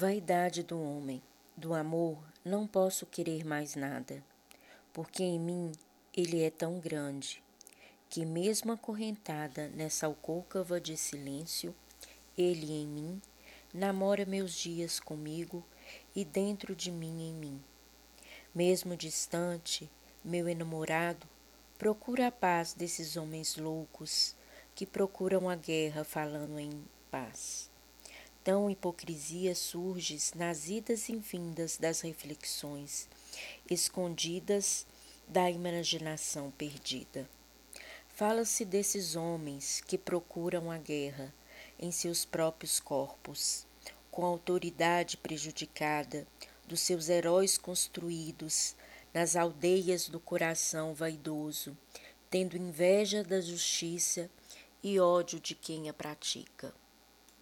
Vaidade do homem, do amor não posso querer mais nada, porque em mim ele é tão grande, que mesmo acorrentada nessa alcôcava de silêncio, ele em mim namora meus dias comigo e dentro de mim em mim. Mesmo distante, meu enamorado procura a paz desses homens loucos que procuram a guerra falando em paz. Tão hipocrisia surges nas idas e vindas das reflexões, escondidas da imaginação perdida. Fala-se desses homens que procuram a guerra em seus próprios corpos, com a autoridade prejudicada dos seus heróis construídos nas aldeias do coração vaidoso, tendo inveja da justiça e ódio de quem a pratica.